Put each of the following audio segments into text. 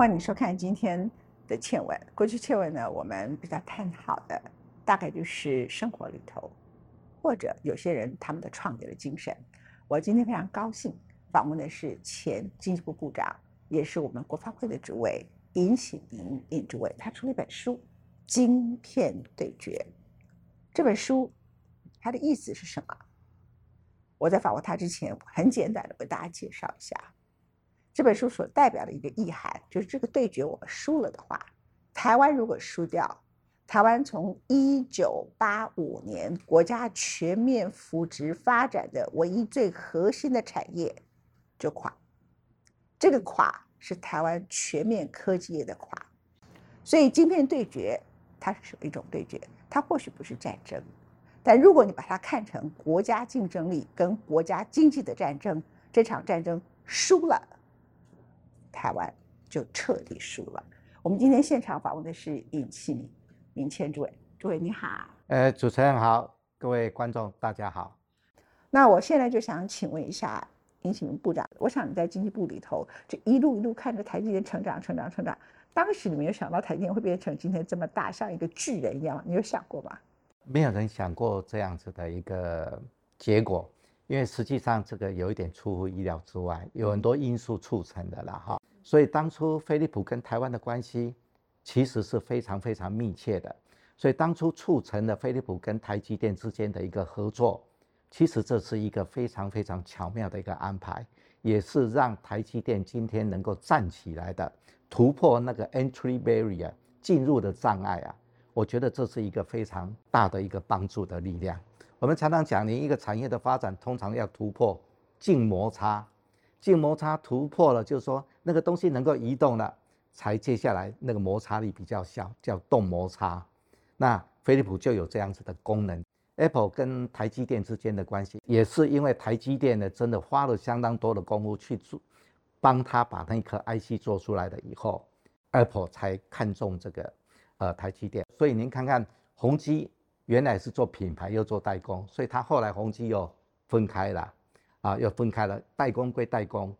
欢迎收看今天的倩文。过去倩文呢，我们比较探讨的大概就是生活里头，或者有些人他们的创业的精神。我今天非常高兴访问的是前经济部部长，也是我们国发会的主委尹喜明尹主委。他出了一本书《晶片对决》。这本书它的意思是什么？我在访问他之前，很简短的为大家介绍一下。这本书所代表的一个意涵，就是这个对决我们输了的话，台湾如果输掉，台湾从一九八五年国家全面扶植发展的唯一最核心的产业就垮，这个垮是台湾全面科技业的垮，所以晶片对决它是一种对决？它或许不是战争，但如果你把它看成国家竞争力跟国家经济的战争，这场战争输了。台湾就彻底输了。我们今天现场访问的是尹启明、尹谦主委，诸位你好。呃，主持人好，各位观众大家好。那我现在就想请问一下尹启明部长，我想你在经济部里头，就一路一路看着台积电成长、成长、成长，当时你没有想到台积电会变成今天这么大，像一个巨人一样，你有想过吗？没有人想过这样子的一个结果。因为实际上这个有一点出乎意料之外，有很多因素促成的了哈。所以当初飞利浦跟台湾的关系其实是非常非常密切的。所以当初促成了飞利浦跟台积电之间的一个合作，其实这是一个非常非常巧妙的一个安排，也是让台积电今天能够站起来的，突破那个 entry barrier 进入的障碍啊。我觉得这是一个非常大的一个帮助的力量。我们常常讲，您一个产业的发展通常要突破静摩擦，静摩擦突破了，就是说那个东西能够移动了，才接下来那个摩擦力比较小，叫动摩擦。那飞利浦就有这样子的功能。Apple 跟台积电之间的关系，也是因为台积电呢真的花了相当多的功夫去做，帮他把那颗 IC 做出来了以后，Apple 才看中这个呃台积电。所以您看看宏基。原来是做品牌又做代工，所以他后来宏基又分开了，啊，又分开了，代工归代工，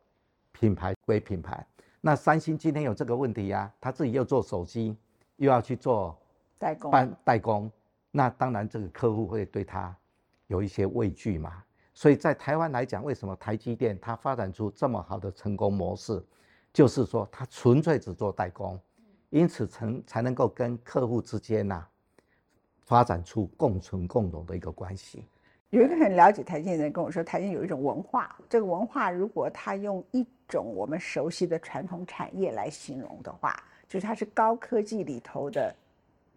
品牌归品牌。那三星今天有这个问题呀，他自己又做手机，又要去做代工，代工，那当然这个客户会对他有一些畏惧嘛。所以在台湾来讲，为什么台积电它发展出这么好的成功模式，就是说它纯粹只做代工，因此成才能够跟客户之间呐。发展出共存共荣的一个关系。有一个很了解台积电的人跟我说，台积电有一种文化，这个文化如果他用一种我们熟悉的传统产业来形容的话，就是它是高科技里头的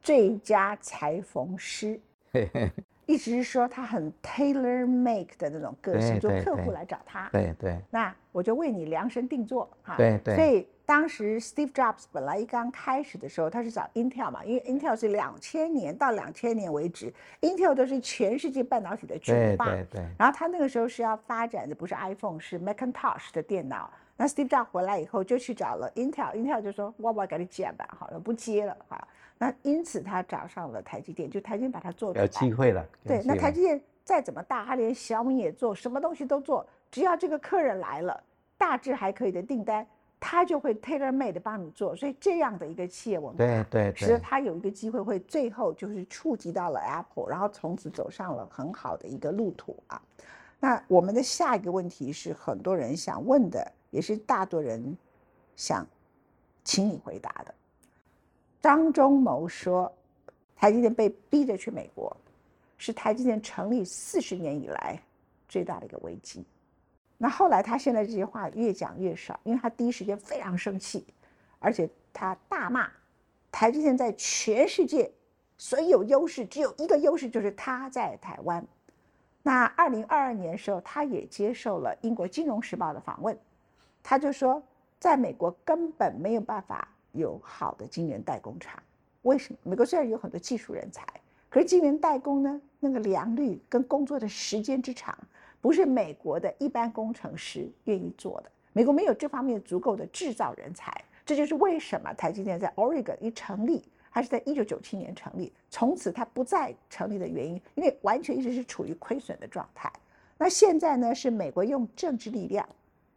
最佳裁缝师。意思是说，他很 tailor make 的那种个性，就客户来找他。对对。那我就为你量身定做哈。对对。所以当时 Steve Jobs 本来一刚开始的时候，他是找 Intel 嘛，因为 Intel 是两千年到两千年为止，Intel 都是全世界半导体的巨霸。对对对。然后他那个时候是要发展的不是 iPhone，是 Macintosh 的电脑。那 Steve Jobs 回来以后就去找了 Intel，Intel 就说：“我我给你接吧，好了，不接了哈。”那因此他找上了台积电，就台积电把它做有机会了。对，那台积电再怎么大，他连小米也做，什么东西都做。只要这个客人来了，大致还可以的订单，他就会 tailor made 帮你做。所以这样的一个企业文化，对对，使得他有一个机会会最后就是触及到了 Apple，然后从此走上了很好的一个路途啊。那我们的下一个问题是很多人想问的，也是大多人想请你回答的。张忠谋说，台积电被逼着去美国，是台积电成立四十年以来最大的一个危机。那后来他现在这些话越讲越少，因为他第一时间非常生气，而且他大骂台积电在全世界所有优势只有一个优势，就是他在台湾。那二零二二年的时候，他也接受了英国金融时报的访问，他就说，在美国根本没有办法。有好的晶圆代工厂，为什么？美国虽然有很多技术人才，可是晶圆代工呢？那个良率跟工作的时间之长，不是美国的一般工程师愿意做的。美国没有这方面足够的制造人才，这就是为什么台积电在 Oregon 一成立，还是在一九九七年成立，从此它不再成立的原因，因为完全一直是处于亏损的状态。那现在呢？是美国用政治力量，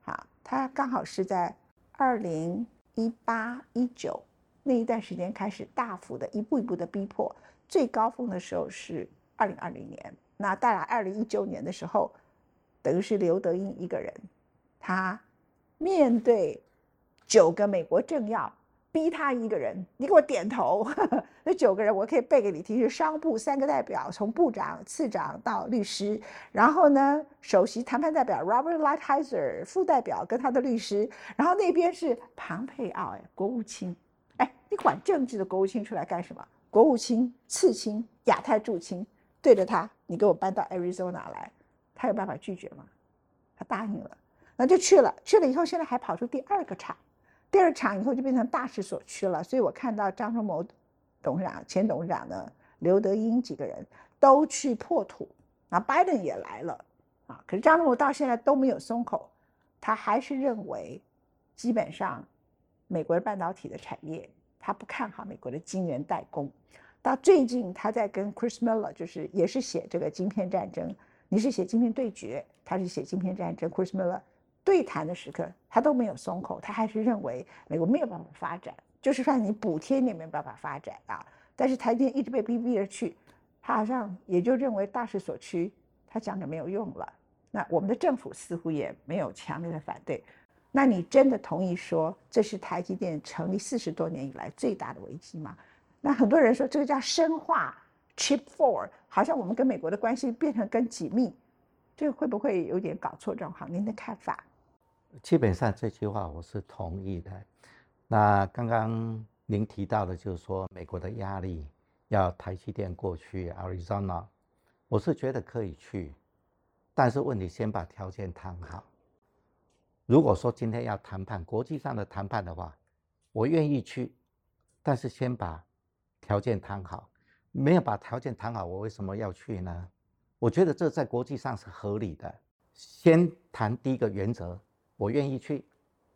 啊，它刚好是在二零。一八一九那一段时间开始大幅的一步一步的逼迫，最高峰的时候是二零二零年。那到了二零一九年的时候，等于是刘德英一个人，他面对九个美国政要。逼他一个人，你给我点头。那九个人我可以背给你听：是商部三个代表，从部长、次长到律师，然后呢，首席谈判代表 Robert Lighthizer，副代表跟他的律师，然后那边是庞佩奥，哎，国务卿，哎，你管政治的国务卿出来干什么？国务卿、次卿、亚太驻卿对着他，你给我搬到 Arizona 来，他有办法拒绝吗？他答应了，那就去了。去了以后，现在还跑出第二个场。第二场以后就变成大势所趋了，所以我看到张忠谋董事长、前董事长呢，刘德英几个人都去破土，那拜登也来了啊。可是张忠谋到现在都没有松口，他还是认为，基本上美国的半导体的产业，他不看好美国的晶圆代工。到最近他在跟 Chris Miller，就是也是写这个晶片战争，你是写晶片对决，他是写晶片战争，Chris Miller。对谈的时刻，他都没有松口，他还是认为美国没有办法发展，就是算你补贴你也没有办法发展啊。但是台积电一直被逼逼着去，他好像也就认为大势所趋，他讲的没有用了。那我们的政府似乎也没有强烈的反对。那你真的同意说这是台积电成立四十多年以来最大的危机吗？那很多人说这个叫深化 Chip Four，好像我们跟美国的关系变成更紧密，这个会不会有点搞错状况？您的看法？基本上这句话我是同意的。那刚刚您提到的，就是说美国的压力要台积电过去 Arizona，我是觉得可以去，但是问题先把条件谈好。如果说今天要谈判国际上的谈判的话，我愿意去，但是先把条件谈好。没有把条件谈好，我为什么要去呢？我觉得这在国际上是合理的。先谈第一个原则。我愿意去。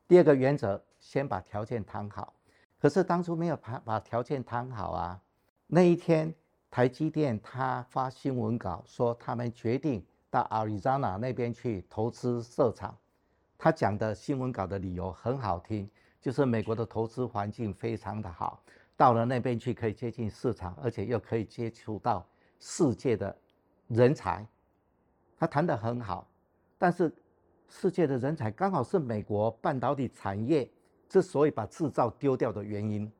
第二个原则，先把条件谈好。可是当初没有把把条件谈好啊。那一天，台积电他发新闻稿说，他们决定到 Arizona 那边去投资设厂。他讲的新闻稿的理由很好听，就是美国的投资环境非常的好，到了那边去可以接近市场，而且又可以接触到世界的人才。他谈得很好，但是。世界的人才刚好是美国半导体产业之所以把制造丢掉的原因。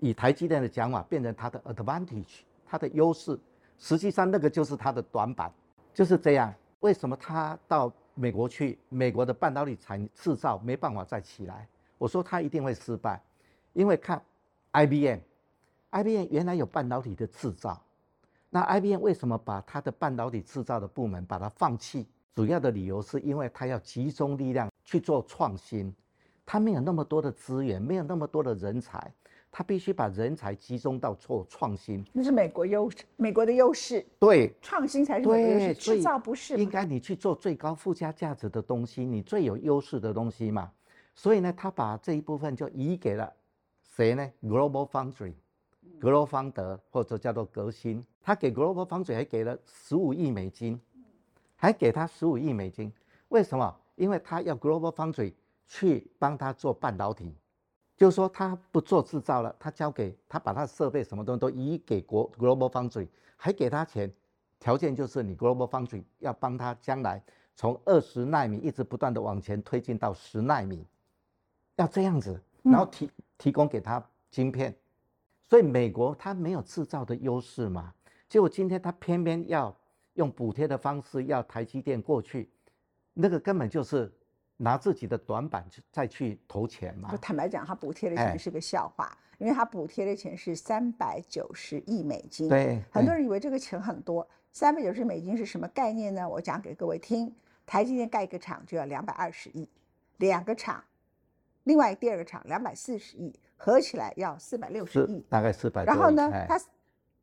以台积电的讲法，变成它的 advantage，它的优势，实际上那个就是它的短板，就是这样。为什么他到美国去，美国的半导体产制造没办法再起来？我说他一定会失败，因为看 IBM，IBM 原来有半导体的制造，那 IBM 为什么把它的半导体制造的部门把它放弃？主要的理由是因为他要集中力量去做创新，他没有那么多的资源，没有那么多的人才，他必须把人才集中到做创新。那是美国优势，美国的优势。对，创新才是美国优势，制造不是。应该你去做最高附加价值的东西，你最有优势的东西嘛。所以呢，他把这一部分就移给了谁呢？Global Foundry，格罗方德或者叫做革新，他给 Global Foundry 还给了十五亿美金。还给他十五亿美金，为什么？因为他要 Global Foundry 去帮他做半导体，就是说他不做制造了，他交给他把他的设备什么东西都移给国 Global Foundry，还给他钱，条件就是你 Global Foundry 要帮他将来从二十纳米一直不断的往前推进到十纳米，要这样子，然后提提供给他晶片，所以美国它没有制造的优势嘛，结果今天它偏偏要。用补贴的方式要台积电过去，那个根本就是拿自己的短板去再去投钱嘛。坦白讲，他补贴的钱是个笑话，因为他补贴的钱是三百九十亿美金。对，很多人以为这个钱很多。三百九十美金是什么概念呢？我讲给各位听：台积电盖一个厂就要两百二十亿，两个厂，另外第二个厂两百四十亿，合起来要四百六十亿，大概四百。然后呢，他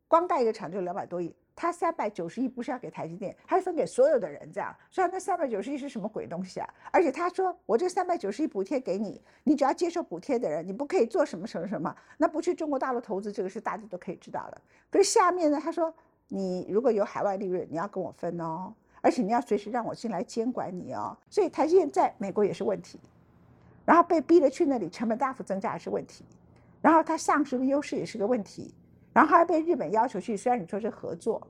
光盖一个厂就两百多亿。他三百九十亿不是要给台积电，他是分给所有的人这样？所以那三百九十亿是什么鬼东西啊？而且他说，我这三百九十亿补贴给你，你只要接受补贴的人，你不可以做什么什么什么。那不去中国大陆投资，这个是大家都可以知道的。可是下面呢，他说，你如果有海外利润，你要跟我分哦，而且你要随时让我进来监管你哦。所以台积电在美国也是问题。然后被逼着去那里，成本大幅增加也是问题，然后他丧失的优势也是个问题，然后还被日本要求去，虽然你说是合作，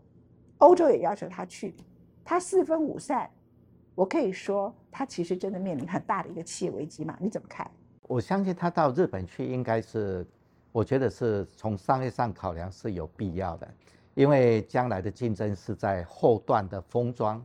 欧洲也要求他去，他四分五散，我可以说他其实真的面临很大的一个企业危机嘛？你怎么看？我相信他到日本去应该是，我觉得是从商业上考量是有必要的，因为将来的竞争是在后段的封装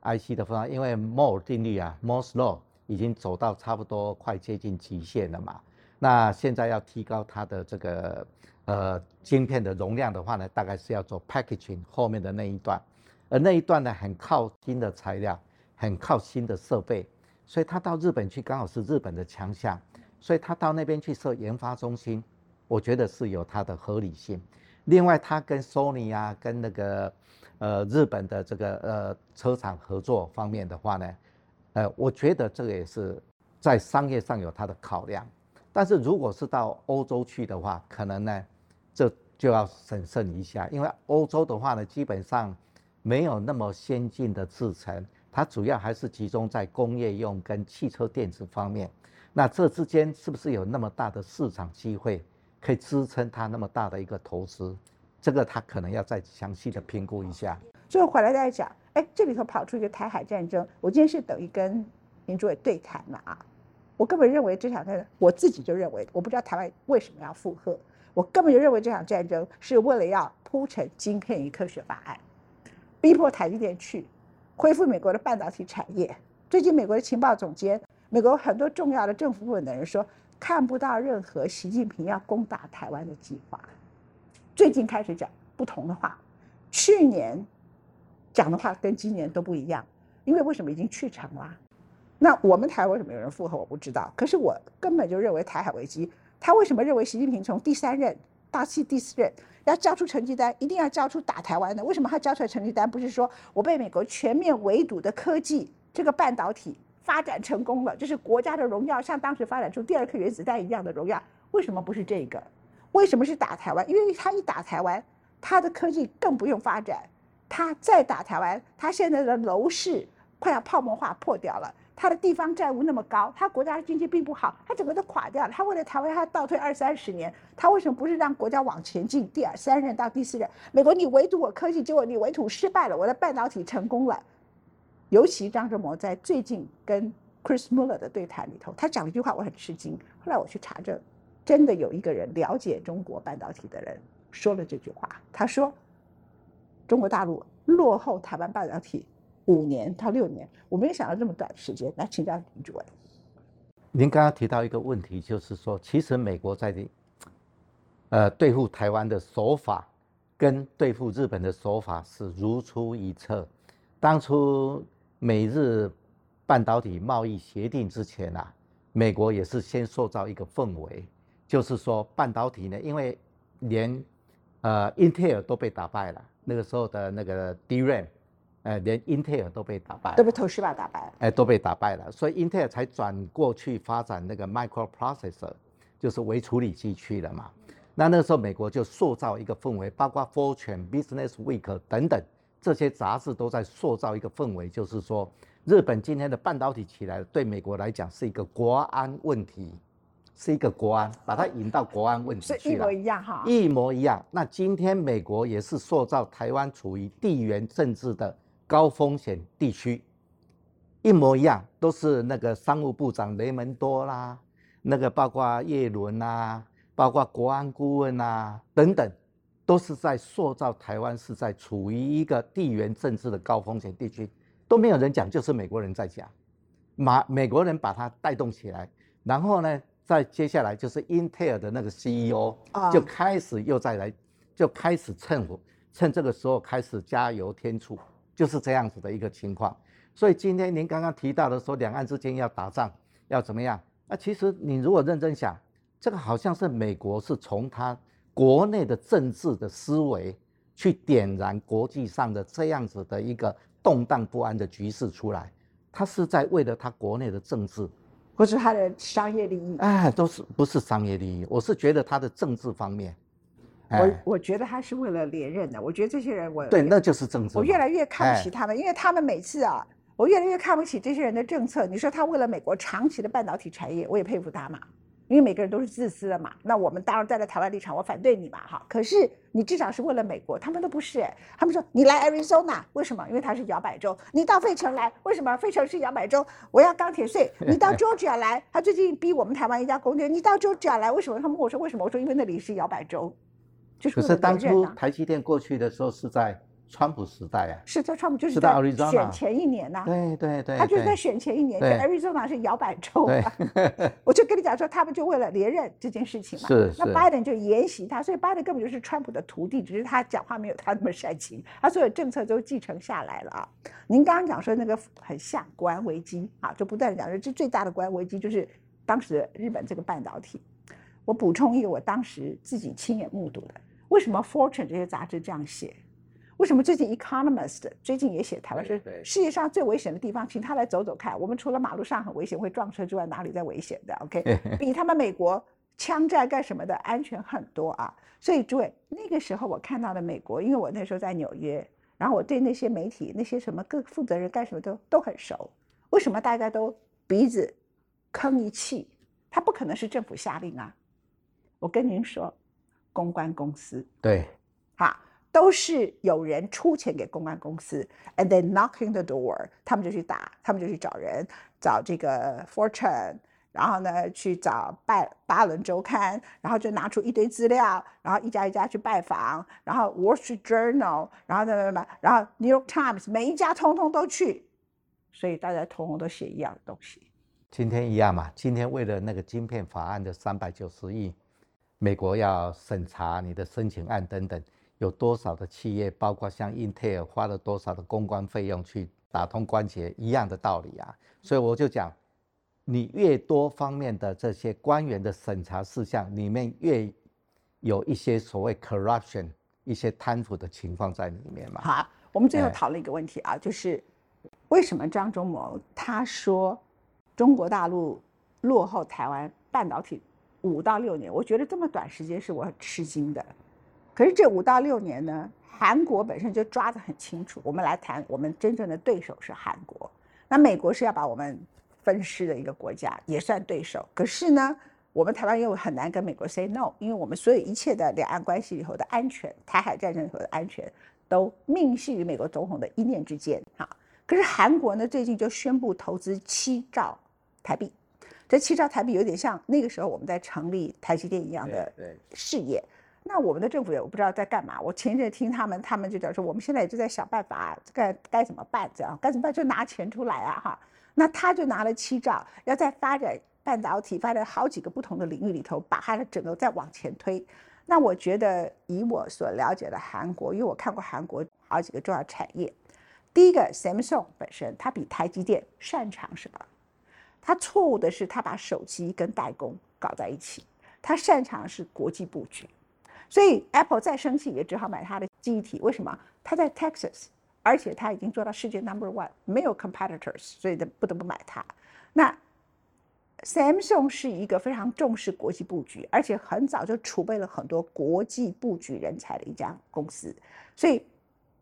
，IC 的封装，因为摩尔定律啊，Moore's Law。已经走到差不多快接近极限了嘛？那现在要提高它的这个呃晶片的容量的话呢，大概是要做 packaging 后面的那一段，而那一段呢很靠新的材料，很靠新的设备，所以他到日本去刚好是日本的强项，所以他到那边去设研发中心，我觉得是有它的合理性。另外，他跟 Sony 啊，跟那个呃日本的这个呃车厂合作方面的话呢。呃，我觉得这个也是在商业上有他的考量，但是如果是到欧洲去的话，可能呢，就要审慎一下，因为欧洲的话呢，基本上没有那么先进的制程，它主要还是集中在工业用跟汽车电子方面。那这之间是不是有那么大的市场机会，可以支撑它那么大的一个投资？这个他可能要再详细的评估一下。最后回来再讲。哎，这里头跑出一个台海战争，我今天是等于跟林主委对谈了啊！我根本认为这场战争，我自己就认为，我不知道台湾为什么要附和，我根本就认为这场战争是为了要铺成晶片与科学法案，逼迫台积电去恢复美国的半导体产业。最近美国的情报总监，美国很多重要的政府部门的人说，看不到任何习近平要攻打台湾的计划。最近开始讲不同的话，去年。讲的话跟今年都不一样，因为为什么已经去成了？那我们台湾为什么有人附和？我不知道。可是我根本就认为台海危机，他为什么认为习近平从第三任到第第四任要交出成绩单，一定要交出打台湾的？为什么他交出来成绩单不是说我被美国全面围堵的科技这个半导体发展成功了，这是国家的荣耀，像当时发展出第二颗原子弹一样的荣耀？为什么不是这个？为什么是打台湾？因为他一打台湾，他的科技更不用发展。他再打台湾，他现在的楼市快要泡沫化破掉了，他的地方债务那么高，他国家的经济并不好，他整个都垮掉了。他为了台湾，他倒退二三十年，他为什么不是让国家往前进？第二三任到第四任，美国你围堵我科技，结果你围堵失败了，我的半导体成功了。尤其张忠谋在最近跟 Chris Muller 的对谈里头，他讲了一句话，我很吃惊。后来我去查证，真的有一个人了解中国半导体的人说了这句话，他说。中国大陆落后台湾半导体五年到六年，我没有想到这么短的时间。来请教林主任，您刚刚提到一个问题，就是说，其实美国在呃对付台湾的手法，跟对付日本的手法是如出一辙。当初美日半导体贸易协定之前啊，美国也是先塑造一个氛围，就是说半导体呢，因为连呃英特尔都被打败了。那个时候的那个 DRAM，呃，连英特尔都被打败，都被投资吧打败了，哎，都被打败了，所以英特尔才转过去发展那个 microprocessor，就是微处理器去了嘛。那那个时候美国就塑造一个氛围，包括 Fortune、Business Week 等等这些杂志都在塑造一个氛围，就是说日本今天的半导体起来了，对美国来讲是一个国安问题。是一个国安，把它引到国安问题去了，一模一样哈，一模一样。那今天美国也是塑造台湾处于地缘政治的高风险地区，一模一样，都是那个商务部长雷蒙多啦，那个包括叶伦啦，包括国安顾问呐等等，都是在塑造台湾是在处于一个地缘政治的高风险地区，都没有人讲，就是美国人在讲，马美国人把它带动起来，然后呢？再接下来就是英特尔的那个 CEO 就开始又再来，就开始趁火，趁这个时候开始加油添醋，就是这样子的一个情况。所以今天您刚刚提到的说两岸之间要打仗要怎么样？那其实你如果认真想，这个好像是美国是从他国内的政治的思维去点燃国际上的这样子的一个动荡不安的局势出来，他是在为了他国内的政治。或是他的商业利益，哎，都是不是商业利益？我是觉得他的政治方面，我我觉得他是为了连任的。我觉得这些人，我对，那就是政治。我越来越看不起他们，因为他们每次啊，我越来越看不起这些人的政策。你说他为了美国长期的半导体产业，我也佩服他嘛。因为每个人都是自私的嘛，那我们当然站在台湾立场，我反对你嘛，哈。可是你至少是为了美国，他们都不是。他们说你来 Arizona 为什么？因为它是摇摆州。你到费城来为什么？费城是摇摆州，我要钢铁税。你到 Georgia 来，他最近逼我们台湾一家公司，你到 Georgia 来为什么？他们跟我说为什么？我说因为那里是摇摆州，就是可是当初台积电过去的时候是在。川普时代啊，是在川普就是在选前一年呐，对对对，他就是在选前一年，就 Arizona 是摇摆州啊，我就跟你讲说，他们就为了连任这件事情嘛，是那拜登就沿袭他，所以拜登根本就是川普的徒弟，只是他讲话没有他那么煽情，他所有政策都继承下来了啊。您刚刚讲说那个很像国安危机啊，就不断的讲说这最大的国安危机就是当时日本这个半导体。我补充一个，我当时自己亲眼目睹的，为什么 Fortune 这些杂志这样写？为什么最近《Economist》最近也写台湾是世界上最危险的地方，请他来走走看。我们除了马路上很危险会撞车之外，哪里在危险的？OK，比他们美国枪战干什么的安全很多啊。所以诸位，那个时候我看到的美国，因为我那时候在纽约，然后我对那些媒体、那些什么各负责人干什么都都很熟。为什么大家都鼻子吭一气？他不可能是政府下令啊！我跟您说，公关公司对，哈。都是有人出钱给公关公司，and then knocking the door，他们就去打，他们就去找人，找这个 Fortune，然后呢去找拜巴伦周刊，然后就拿出一堆资料，然后一家一家去拜访，然后 Wall Street Journal，然后什么，然后 New York Times，每一家通通都去，所以大家通通都写一样的东西。今天一样嘛，今天为了那个晶片法案的三百九十亿，美国要审查你的申请案等等。有多少的企业，包括像英特尔，花了多少的公关费用去打通关节，一样的道理啊。所以我就讲，你越多方面的这些官员的审查事项里面，越有一些所谓 corruption，一些贪腐的情况在里面嘛。好，我们最后讨论一个问题啊，就是为什么张忠谋他说中国大陆落后台湾半导体五到六年？我觉得这么短时间是我很吃惊的。可是这五到六年呢，韩国本身就抓得很清楚。我们来谈，我们真正的对手是韩国。那美国是要把我们分尸的一个国家，也算对手。可是呢，我们台湾又很难跟美国 say no，因为我们所有一切的两岸关系以后的安全，台海战争以后的安全，都命系于美国总统的一念之间。哈，可是韩国呢，最近就宣布投资七兆台币，这七兆台币有点像那个时候我们在成立台积电一样的事业。那我们的政府也我不知道在干嘛。我前一阵听他们，他们就讲说，我们现在也就在想办法，该该怎么办？这样该怎么办？就拿钱出来啊，哈。那他就拿了七兆，要在发展半导体，发展好几个不同的领域里头，把它的整个再往前推。那我觉得，以我所了解的韩国，因为我看过韩国好几个重要产业，第一个 Samsung 本身，它比台积电擅长什么？他错误的是，他把手机跟代工搞在一起，他擅长是国际布局。所以 Apple 再生气也只好买它的记忆体。为什么？它在 Texas，而且它已经做到世界 Number One，没有 competitors，所以的不得不买它。那 Samsung 是一个非常重视国际布局，而且很早就储备了很多国际布局人才的一家公司。所以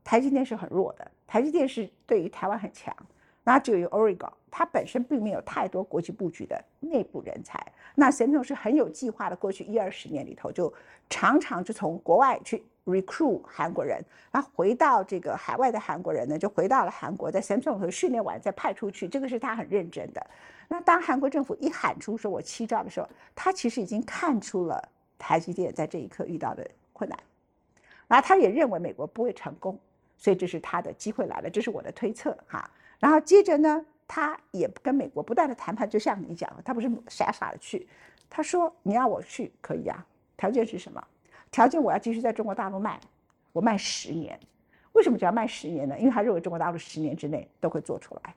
台积电是很弱的，台积电是对于台湾很强。那就有 Oregon，它本身并没有太多国际布局的内部人才。那 Samsung 是很有计划的，过去一二十年里头就常常就从国外去 recruit 韩国人，然后回到这个海外的韩国人呢，就回到了韩国，在 Samsung 头训练完再派出去，这个是他很认真的。那当韩国政府一喊出说我欺诈的时候，他其实已经看出了台积电在这一刻遇到的困难，那他也认为美国不会成功，所以这是他的机会来了，这是我的推测哈。然后接着呢，他也跟美国不断的谈判，就像你讲的，他不是傻傻的去。他说：“你要我去可以啊，条件是什么？条件我要继续在中国大陆卖，我卖十年。为什么只要卖十年呢？因为他认为中国大陆十年之内都会做出来，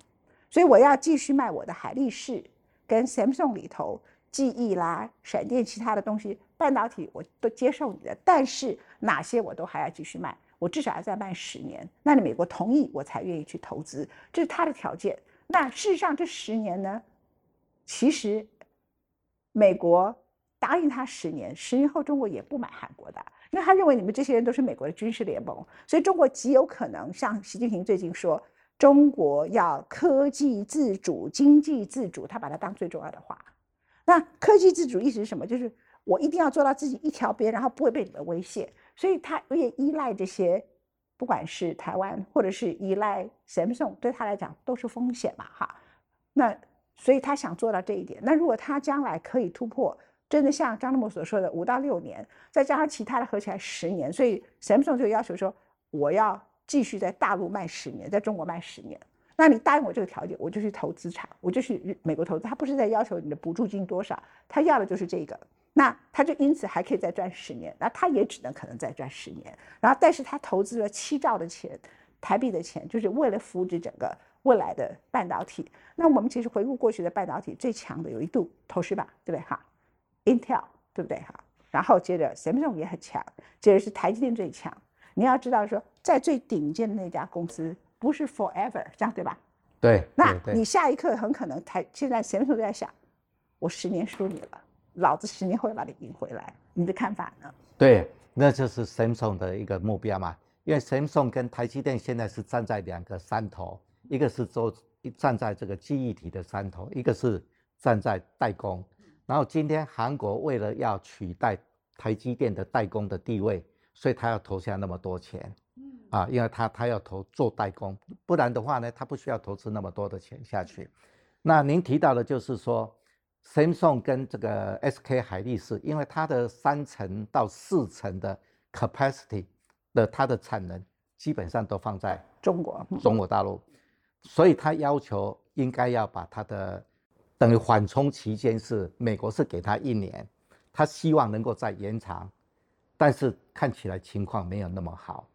所以我要继续卖我的海力士跟 Samsung 里头记忆啦、闪电其他的东西，半导体我都接受你的，但是哪些我都还要继续卖。”我至少要再卖十年，那你美国同意我才愿意去投资，这是他的条件。那事实上这十年呢，其实美国答应他十年，十年后中国也不买韩国的，因为他认为你们这些人都是美国的军事联盟，所以中国极有可能像习近平最近说，中国要科技自主、经济自主，他把它当最重要的话。那科技自主意思是什么？就是我一定要做到自己一条边，然后不会被你们威胁。所以他也依赖这些，不管是台湾或者是依赖 Samsung，对他来讲都是风险嘛，哈。那所以他想做到这一点。那如果他将来可以突破，真的像张德谋所说的五到六年，再加上其他的合起来十年，所以 Samsung 就要求说，我要继续在大陆卖十年，在中国卖十年。那你答应我这个条件，我就去投资产，我就去美国投资。他不是在要求你的补助金多少，他要的就是这个。那他就因此还可以再赚十年，那他也只能可能再赚十年。然后，但是他投资了七兆的钱，台币的钱，就是为了扶植整个未来的半导体。那我们其实回顾过去的半导体最强的有一度，投资吧，对不对哈？Intel 对不对哈？然后接着 Samsung 也很强，接着是台积电最强。你要知道说，在最顶尖的那家公司不是 Forever 这样对吧？对。那你下一刻很可能台现在 Samsung 都在想，我十年输你了。老子十年后要把你赢回来，你的看法呢？对，那就是 Samsung 的一个目标嘛。因为 Samsung 跟台积电现在是站在两个山头，一个是做站在这个记忆体的山头，一个是站在代工。然后今天韩国为了要取代台积电的代工的地位，所以他要投下那么多钱，啊，因为他他要投做代工，不然的话呢，他不需要投资那么多的钱下去。那您提到的就是说。Samsung 跟这个 SK 海力士，因为它的三层到四层的 capacity 的它的产能基本上都放在中国中国大陆，所以它要求应该要把它的等于缓冲期间是美国是给它一年，它希望能够再延长，但是看起来情况没有那么好，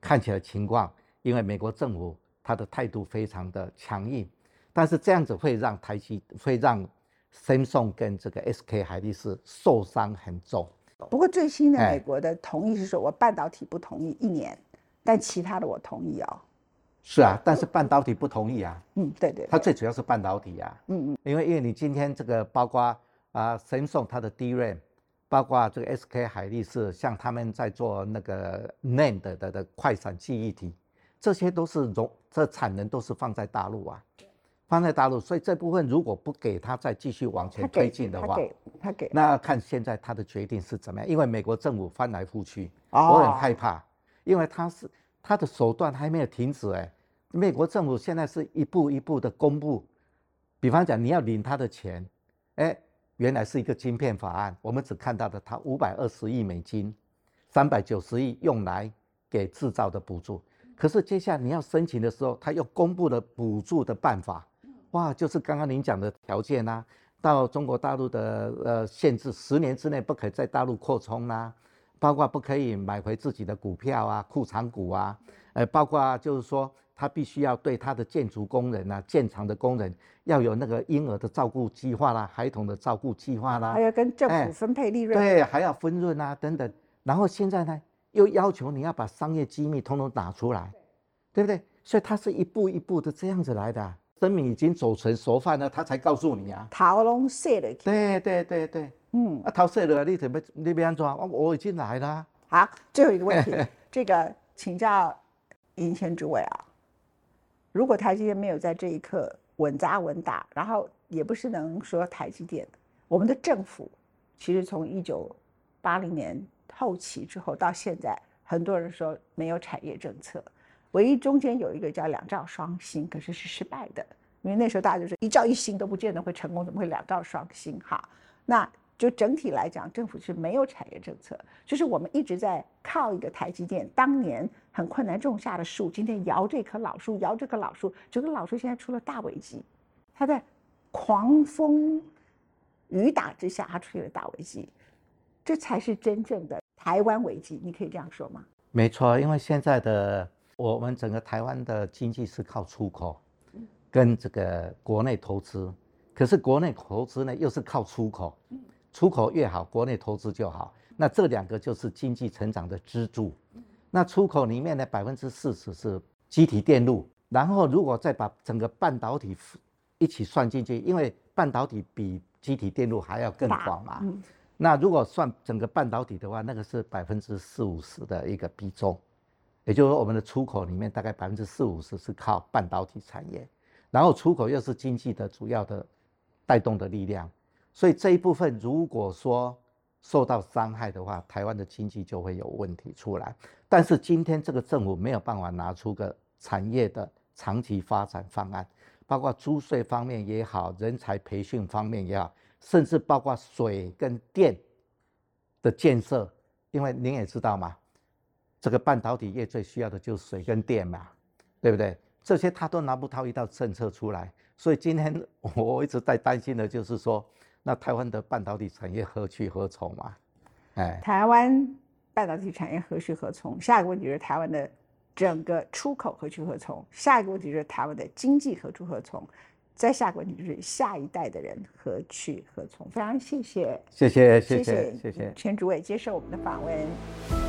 看起来情况因为美国政府它的态度非常的强硬，但是这样子会让台积会让。Samsung 跟这个 SK 海力士受伤很重，不过最新的美国的同意是说，我半导体不同意一年，但其他的我同意哦。是啊，但是半导体不同意啊。嗯，对对。它最主要是半导体啊。嗯嗯。因为因为你今天这个包括啊 Samsung 它的 DRAM，包括这个 SK 海力士，像他们在做那个 NAND 的的快闪记忆体，这些都是容这产能都是放在大陆啊。放在大陆，所以这部分如果不给他再继续往前推进的话，他给，他给，那看现在他的决定是怎么样？因为美国政府翻来覆去，我很害怕，因为他是他的手段还没有停止哎。美国政府现在是一步一步的公布，比方讲你要领他的钱，哎，原来是一个晶片法案，我们只看到的他五百二十亿美金，三百九十亿用来给制造的补助，可是接下来你要申请的时候，他又公布了补助的办法。哇，就是刚刚您讲的条件呐，到中国大陆的呃限制，十年之内不可以在大陆扩充啦，包括不可以买回自己的股票啊、库藏股啊，呃，包括就是说他必须要对他的建筑工人啊、建厂的工人要有那个婴儿的照顾计划啦、孩童的照顾计划啦，还要跟政府分配利润，对，还要分润啊等等。然后现在呢，又要求你要把商业机密通通拿出来，对不对？所以它是一步一步的这样子来的。生命已经煮成熟饭了，他才告诉你啊。逃龙射了。对对对对，嗯，啊，逃射了，你怎么那边装？我我已经来了。好，最后一个问题，这个请教银贤诸位啊，如果台积电没有在这一刻稳扎稳打，然后也不是能说台积电，我们的政府其实从一九八零年后期之后到现在，很多人说没有产业政策。唯一中间有一个叫两兆双星，可是是失败的，因为那时候大家就是一兆一星都不见得会成功，怎么会两兆双星？哈，那就整体来讲，政府是没有产业政策，就是我们一直在靠一个台积电，当年很困难种下的树，今天摇这棵老树，摇这棵老树，这棵老树现在出了大危机，它在狂风雨打之下，它出现了大危机，这才是真正的台湾危机，你可以这样说吗？没错，因为现在的。我们整个台湾的经济是靠出口，跟这个国内投资，可是国内投资呢又是靠出口，出口越好，国内投资就好。那这两个就是经济成长的支柱。那出口里面呢，百分之四十是机体电路，然后如果再把整个半导体一起算进去，因为半导体比机体电路还要更广嘛。那如果算整个半导体的话，那个是百分之四五十的一个比重。也就是说我们的出口里面大概百分之四五十是靠半导体产业，然后出口又是经济的主要的带动的力量，所以这一部分如果说受到伤害的话，台湾的经济就会有问题出来。但是今天这个政府没有办法拿出个产业的长期发展方案，包括租税方面也好，人才培训方面也好，甚至包括水跟电的建设，因为您也知道嘛，这个半导体业最需要的就是水跟电嘛，对不对？这些他都拿不到一道政策出来，所以今天我一直在担心的就是说。那台湾的半导体产业何去何从嘛？哎，台湾半导体产业何去何从？下一个问题是台湾的整个出口何去何从？下一个问题是台湾的经济何去何从？再下一个问题就是下一代的人何去何从？非常谢谢，谢谢，谢谢，谢谢，全主委接受我们的访问。